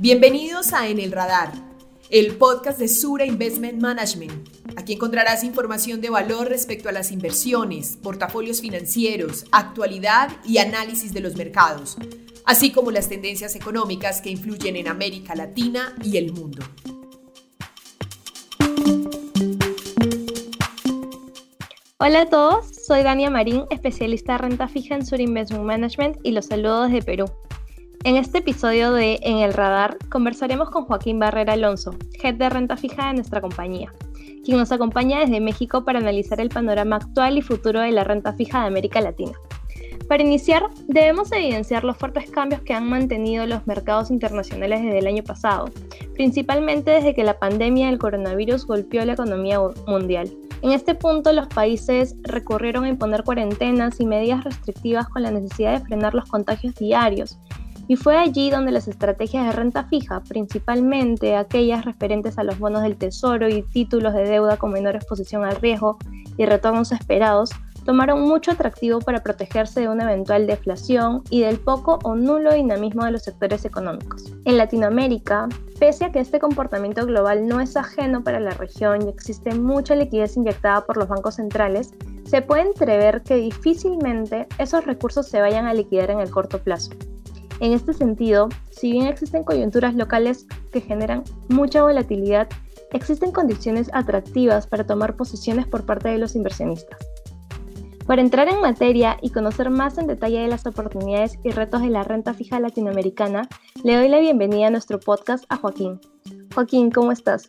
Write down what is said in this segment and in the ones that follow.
Bienvenidos a En el Radar, el podcast de Sura Investment Management. Aquí encontrarás información de valor respecto a las inversiones, portafolios financieros, actualidad y análisis de los mercados, así como las tendencias económicas que influyen en América Latina y el mundo. Hola a todos, soy Dania Marín, especialista de renta fija en Sur Investment Management y los saludo desde Perú. En este episodio de En el Radar conversaremos con Joaquín Barrera Alonso, head de renta fija de nuestra compañía, quien nos acompaña desde México para analizar el panorama actual y futuro de la renta fija de América Latina. Para iniciar, debemos evidenciar los fuertes cambios que han mantenido los mercados internacionales desde el año pasado, principalmente desde que la pandemia del coronavirus golpeó la economía mundial. En este punto, los países recurrieron a imponer cuarentenas y medidas restrictivas con la necesidad de frenar los contagios diarios y fue allí donde las estrategias de renta fija, principalmente aquellas referentes a los bonos del tesoro y títulos de deuda con menor exposición al riesgo y retornos esperados, tomaron mucho atractivo para protegerse de una eventual deflación y del poco o nulo dinamismo de los sectores económicos. En Latinoamérica, pese a que este comportamiento global no es ajeno para la región y existe mucha liquidez inyectada por los bancos centrales, se puede entrever que difícilmente esos recursos se vayan a liquidar en el corto plazo. En este sentido, si bien existen coyunturas locales que generan mucha volatilidad, existen condiciones atractivas para tomar posiciones por parte de los inversionistas. Para entrar en materia y conocer más en detalle de las oportunidades y retos de la renta fija latinoamericana, le doy la bienvenida a nuestro podcast a Joaquín. Joaquín, ¿cómo estás?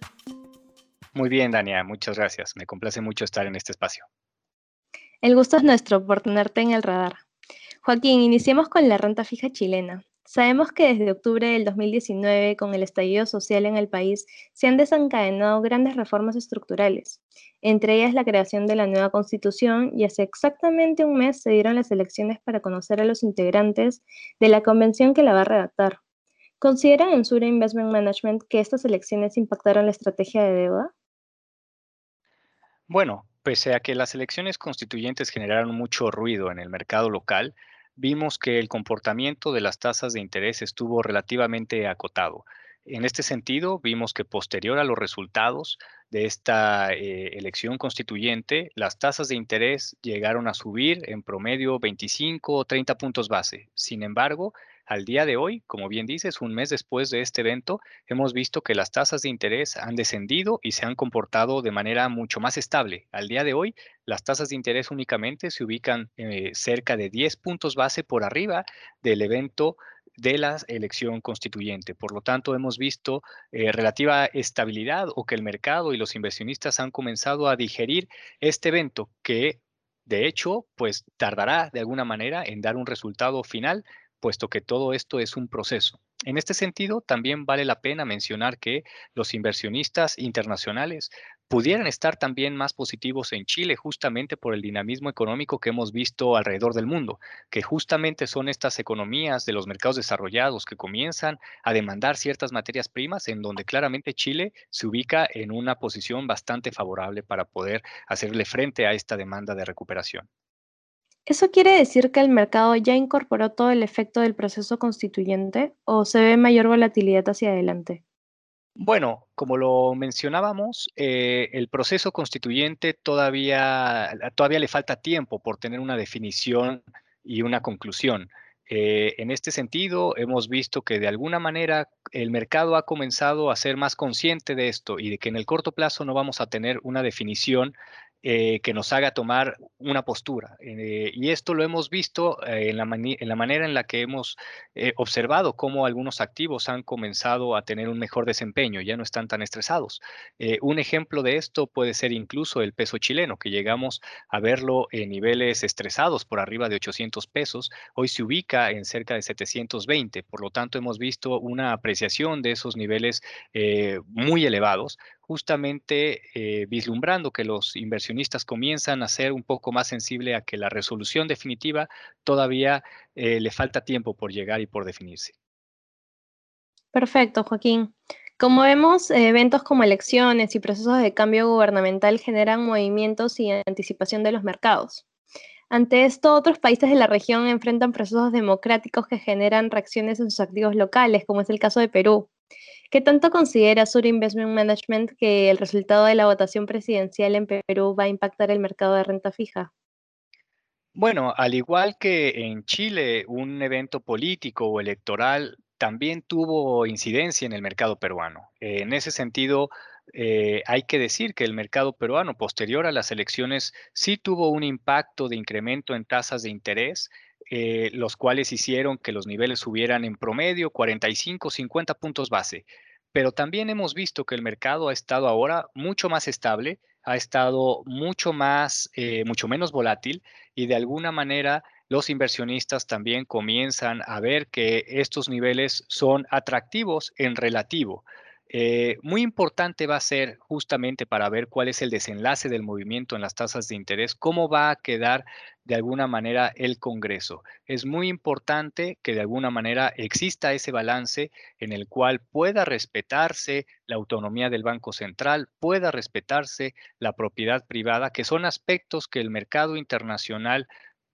Muy bien, Dania, muchas gracias. Me complace mucho estar en este espacio. El gusto es nuestro por tenerte en el radar. Joaquín, iniciemos con la renta fija chilena. Sabemos que desde octubre del 2019, con el estallido social en el país, se han desencadenado grandes reformas estructurales, entre ellas la creación de la nueva constitución y hace exactamente un mes se dieron las elecciones para conocer a los integrantes de la convención que la va a redactar. ¿Consideran en Sura Investment Management que estas elecciones impactaron la estrategia de deuda? Bueno, pese a que las elecciones constituyentes generaron mucho ruido en el mercado local, vimos que el comportamiento de las tasas de interés estuvo relativamente acotado. En este sentido, vimos que posterior a los resultados de esta eh, elección constituyente, las tasas de interés llegaron a subir en promedio 25 o 30 puntos base. Sin embargo, al día de hoy, como bien dices, un mes después de este evento, hemos visto que las tasas de interés han descendido y se han comportado de manera mucho más estable. Al día de hoy, las tasas de interés únicamente se ubican eh, cerca de 10 puntos base por arriba del evento de la elección constituyente. Por lo tanto, hemos visto eh, relativa estabilidad o que el mercado y los inversionistas han comenzado a digerir este evento que, de hecho, pues tardará de alguna manera en dar un resultado final puesto que todo esto es un proceso. En este sentido, también vale la pena mencionar que los inversionistas internacionales pudieran estar también más positivos en Chile justamente por el dinamismo económico que hemos visto alrededor del mundo, que justamente son estas economías de los mercados desarrollados que comienzan a demandar ciertas materias primas en donde claramente Chile se ubica en una posición bastante favorable para poder hacerle frente a esta demanda de recuperación. ¿Eso quiere decir que el mercado ya incorporó todo el efecto del proceso constituyente o se ve mayor volatilidad hacia adelante? Bueno, como lo mencionábamos, eh, el proceso constituyente todavía, todavía le falta tiempo por tener una definición y una conclusión. Eh, en este sentido, hemos visto que de alguna manera el mercado ha comenzado a ser más consciente de esto y de que en el corto plazo no vamos a tener una definición eh, que nos haga tomar una postura. Eh, y esto lo hemos visto eh, en, la en, la manera en la que hemos observado cómo algunos activos han comenzado a tener un mejor desempeño, ya no están tan estresados. un ejemplo de esto puede ser incluso el peso chileno, que llegamos a verlo en niveles estresados por arriba de 800 pesos, hoy se ubica en cerca de 720, por lo tanto hemos visto una apreciación de esos niveles muy elevados, justamente eh, vislumbrando que los inversionistas comienzan a ser un poco más sensible a que la resolución definitiva todavía eh, le falta tiempo por llegar y por definirse. Perfecto, Joaquín. Como vemos, eventos como elecciones y procesos de cambio gubernamental generan movimientos y anticipación de los mercados. Ante esto, otros países de la región enfrentan procesos democráticos que generan reacciones en sus activos locales, como es el caso de Perú. ¿Qué tanto considera Sur Investment Management que el resultado de la votación presidencial en Perú va a impactar el mercado de renta fija? Bueno, al igual que en Chile, un evento político o electoral también tuvo incidencia en el mercado peruano. En ese sentido, eh, hay que decir que el mercado peruano posterior a las elecciones sí tuvo un impacto de incremento en tasas de interés, eh, los cuales hicieron que los niveles subieran en promedio 45, 50 puntos base. Pero también hemos visto que el mercado ha estado ahora mucho más estable, ha estado mucho más, eh, mucho menos volátil y de alguna manera los inversionistas también comienzan a ver que estos niveles son atractivos en relativo. Eh, muy importante va a ser justamente para ver cuál es el desenlace del movimiento en las tasas de interés, cómo va a quedar de alguna manera el Congreso. Es muy importante que de alguna manera exista ese balance en el cual pueda respetarse la autonomía del Banco Central, pueda respetarse la propiedad privada, que son aspectos que el mercado internacional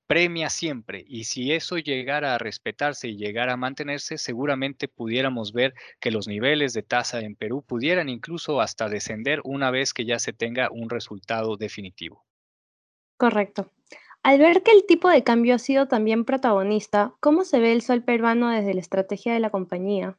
premia siempre y si eso llegara a respetarse y llegara a mantenerse, seguramente pudiéramos ver que los niveles de tasa en Perú pudieran incluso hasta descender una vez que ya se tenga un resultado definitivo. Correcto. Al ver que el tipo de cambio ha sido también protagonista, ¿cómo se ve el sol peruano desde la estrategia de la compañía?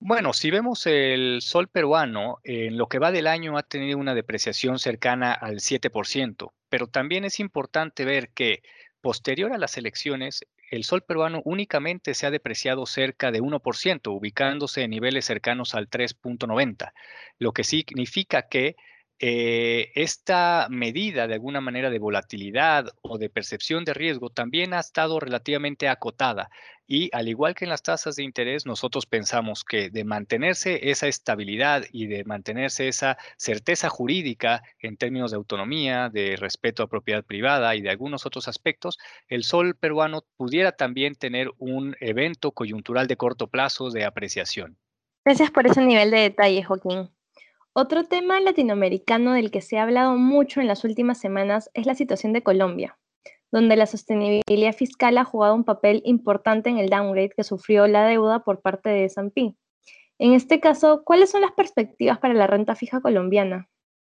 Bueno, si vemos el sol peruano, en lo que va del año ha tenido una depreciación cercana al 7%, pero también es importante ver que posterior a las elecciones, el sol peruano únicamente se ha depreciado cerca de 1%, ubicándose en niveles cercanos al 3.90, lo que significa que eh, esta medida de alguna manera de volatilidad o de percepción de riesgo también ha estado relativamente acotada. Y al igual que en las tasas de interés, nosotros pensamos que de mantenerse esa estabilidad y de mantenerse esa certeza jurídica en términos de autonomía, de respeto a propiedad privada y de algunos otros aspectos, el sol peruano pudiera también tener un evento coyuntural de corto plazo de apreciación. Gracias por ese nivel de detalle, Joaquín. Otro tema latinoamericano del que se ha hablado mucho en las últimas semanas es la situación de Colombia, donde la sostenibilidad fiscal ha jugado un papel importante en el downgrade que sufrió la deuda por parte de S&P. En este caso, ¿cuáles son las perspectivas para la renta fija colombiana?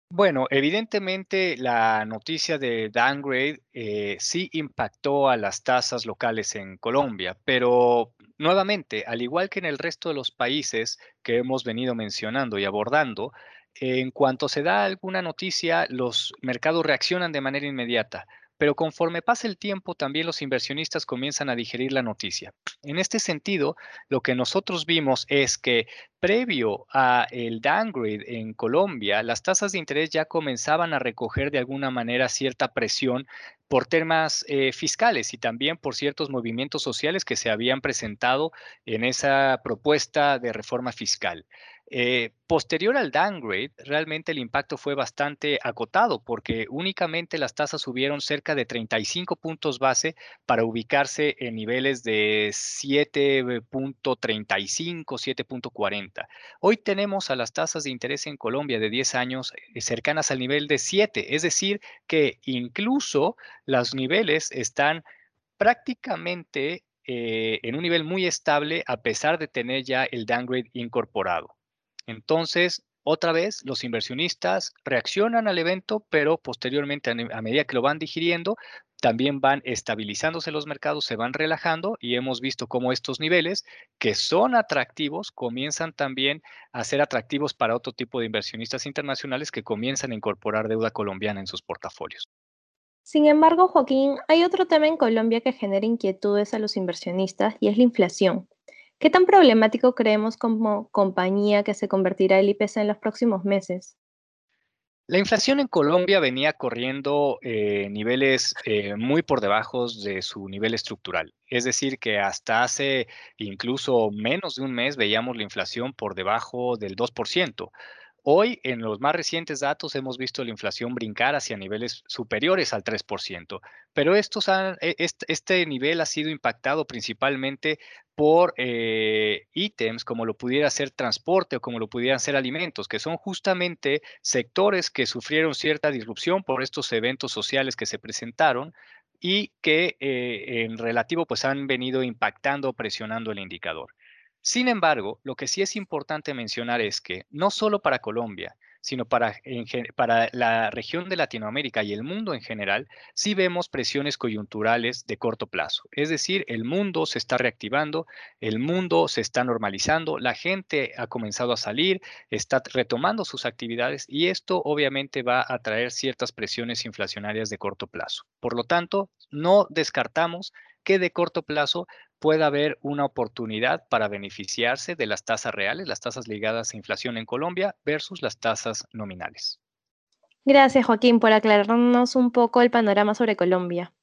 Bueno, evidentemente la noticia de downgrade eh, sí impactó a las tasas locales en Colombia, pero nuevamente, al igual que en el resto de los países que hemos venido mencionando y abordando, en cuanto se da alguna noticia, los mercados reaccionan de manera inmediata pero conforme pasa el tiempo también los inversionistas comienzan a digerir la noticia. En este sentido, lo que nosotros vimos es que previo a el downgrade en Colombia, las tasas de interés ya comenzaban a recoger de alguna manera cierta presión por temas eh, fiscales y también por ciertos movimientos sociales que se habían presentado en esa propuesta de reforma fiscal. Eh, posterior al downgrade, realmente el impacto fue bastante acotado porque únicamente las tasas subieron cerca de 35 puntos base para ubicarse en niveles de 7.35, 7.40. Hoy tenemos a las tasas de interés en Colombia de 10 años eh, cercanas al nivel de 7, es decir, que incluso los niveles están prácticamente eh, en un nivel muy estable a pesar de tener ya el downgrade incorporado. Entonces, otra vez, los inversionistas reaccionan al evento, pero posteriormente, a medida que lo van digiriendo, también van estabilizándose los mercados, se van relajando y hemos visto cómo estos niveles que son atractivos comienzan también a ser atractivos para otro tipo de inversionistas internacionales que comienzan a incorporar deuda colombiana en sus portafolios. Sin embargo, Joaquín, hay otro tema en Colombia que genera inquietudes a los inversionistas y es la inflación. ¿Qué tan problemático creemos como compañía que se convertirá el IPC en los próximos meses? La inflación en Colombia venía corriendo eh, niveles eh, muy por debajo de su nivel estructural. Es decir, que hasta hace incluso menos de un mes veíamos la inflación por debajo del 2%. Hoy, en los más recientes datos, hemos visto la inflación brincar hacia niveles superiores al 3%, pero e, este, nivel ha sido impactado principalmente por eh, ítems como lo pudiera ser transporte o como lo pudieran ser alimentos, que son justamente sectores que sufrieron cierta disrupción por estos eventos sociales que se presentaron y que eh, en relativo pues han venido impactando, presionando el indicador. Sin embargo, lo que sí es importante mencionar es que no solo para Colombia, sino para, la región de Latinoamérica y el mundo en general, sí vemos presiones coyunturales de corto plazo. Es decir, el mundo se está reactivando, el mundo se está normalizando, la gente ha comenzado a salir, está retomando sus actividades y esto obviamente va a traer ciertas presiones inflacionarias de corto plazo. Por lo tanto, no descartamos que de corto plazo pueda haber una oportunidad para beneficiarse de las tasas reales, las tasas ligadas a inflación en Colombia versus las tasas nominales. Gracias, Joaquín, por aclararnos un poco el panorama sobre Colombia.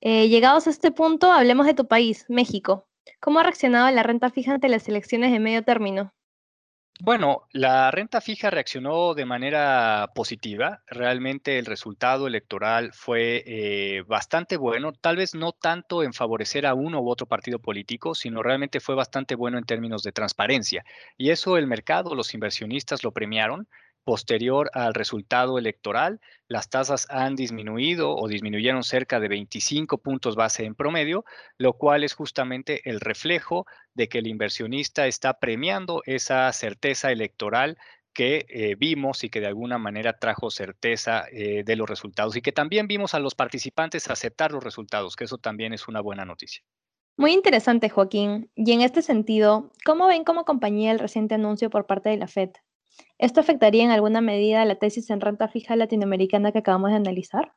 Eh, llegados a este punto, hablemos de tu país, México. ¿Cómo ha reaccionado la renta fija ante las elecciones de medio término? Bueno, la renta fija reaccionó de manera positiva. Realmente el resultado electoral fue eh, bastante bueno, tal vez no tanto en favorecer a uno u otro partido político, sino realmente fue bastante bueno en términos de transparencia. Y eso el mercado, los inversionistas lo premiaron posterior al resultado electoral, las tasas han disminuido o disminuyeron cerca de 25 puntos base en promedio, lo cual es justamente el reflejo de que el inversionista está premiando esa certeza electoral que eh, vimos y que de alguna manera trajo certeza eh, de los resultados y que también vimos a los participantes aceptar los resultados, que eso también es una buena noticia. Muy interesante, Joaquín. Y en este sentido, ¿cómo ven como compañía el reciente anuncio por parte de la Fed ¿Esto afectaría en alguna medida la tesis en renta fija latinoamericana que acabamos de analizar?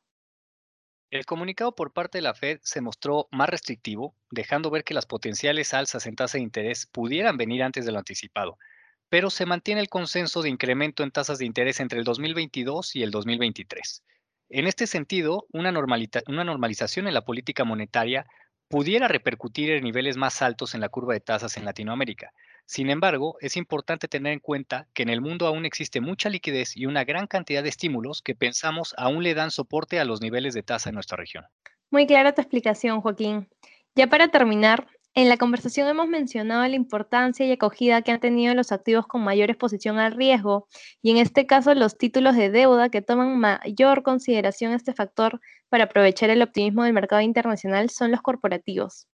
El comunicado por parte de la Fed se mostró más restrictivo, dejando ver que las potenciales alzas en tasa de interés pudieran venir antes de lo anticipado, pero se mantiene el consenso de incremento en tasas de interés entre el 2022 y el 2023. En este sentido, una, una normalización en la política monetaria pudiera repercutir en niveles más altos en la curva de tasas en Latinoamérica, sin embargo, es importante tener en cuenta que en el mundo aún existe mucha liquidez y una gran cantidad de estímulos que pensamos aún le dan soporte a los niveles de tasa en nuestra región. Muy clara tu explicación, Joaquín. Ya para terminar, en la conversación hemos mencionado la importancia y acogida que han tenido los activos con mayor exposición al riesgo y en este caso los títulos de deuda que toman mayor consideración este factor para aprovechar el optimismo del mercado internacional son los corporativos.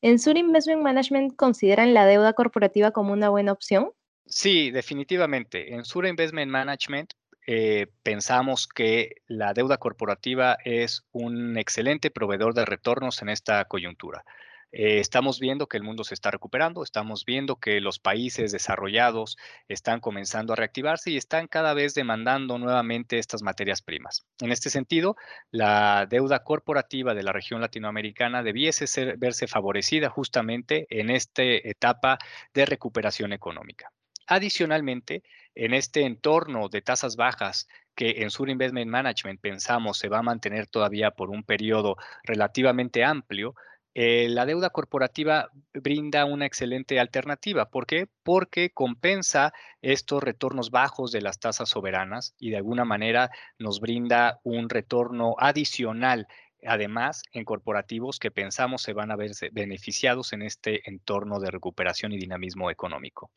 ¿En Sur Investment Management consideran la deuda corporativa como una buena opción? Sí, definitivamente. En Sur Investment Management eh, pensamos que la deuda corporativa es un excelente proveedor de retornos en esta coyuntura. Eh, estamos viendo que el mundo se está recuperando, estamos viendo que los países desarrollados están comenzando a reactivarse y están cada vez demandando nuevamente estas materias primas. En este sentido, la deuda corporativa de la región latinoamericana debiese ser, verse favorecida justamente en esta etapa de recuperación económica. Adicionalmente, en este entorno de tasas bajas que en Sur Investment Management pensamos se va a mantener todavía por un periodo relativamente amplio, eh, la deuda corporativa brinda una excelente alternativa. ¿Por qué? Porque compensa estos retornos bajos de las tasas soberanas y de alguna manera nos brinda un retorno adicional además en corporativos que pensamos se van a ver beneficiados en este entorno de recuperación y dinamismo económico.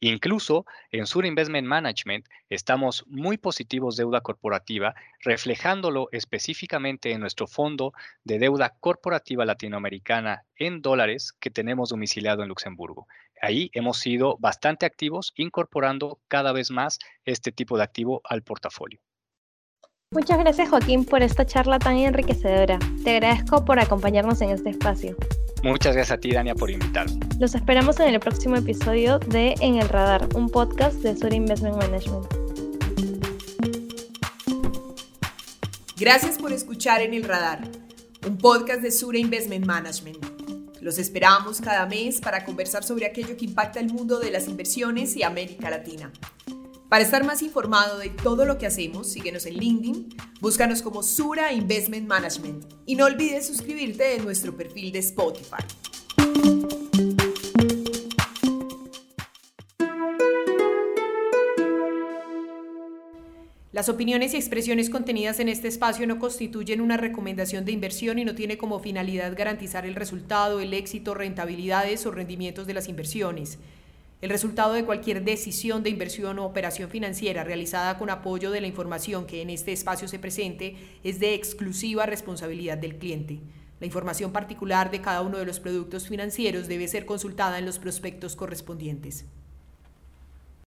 Incluso en Sur Investment Management estamos muy positivos de deuda corporativa, reflejándolo específicamente en nuestro fondo de deuda corporativa latinoamericana en dólares que tenemos domiciliado en Luxemburgo. Ahí hemos sido bastante activos incorporando cada vez más este tipo de activo al portafolio. Muchas gracias Joaquín por esta charla tan enriquecedora. Te agradezco por acompañarnos en este espacio. Muchas gracias a ti, Dania, por invitarme. Los esperamos en el próximo episodio de En el Radar, un podcast de Sur Investment Management. Gracias por escuchar En el Radar, un podcast de Sura Investment Management. Los esperamos cada mes para conversar sobre aquello que impacta el mundo de las inversiones y América Latina. Para estar más informado de todo lo que hacemos, síguenos en LinkedIn, búscanos como Sura Investment Management y no olvides suscribirte en nuestro perfil de Spotify. Las opiniones y expresiones contenidas en este espacio no constituyen una recomendación de inversión y no tiene como finalidad garantizar el resultado, el éxito, rentabilidades o rendimientos de las inversiones. El resultado de cualquier decisión de inversión o operación financiera realizada con apoyo de la información que en este espacio se presente es de exclusiva responsabilidad del cliente. La información particular de cada uno de los productos financieros debe ser consultada en los prospectos correspondientes.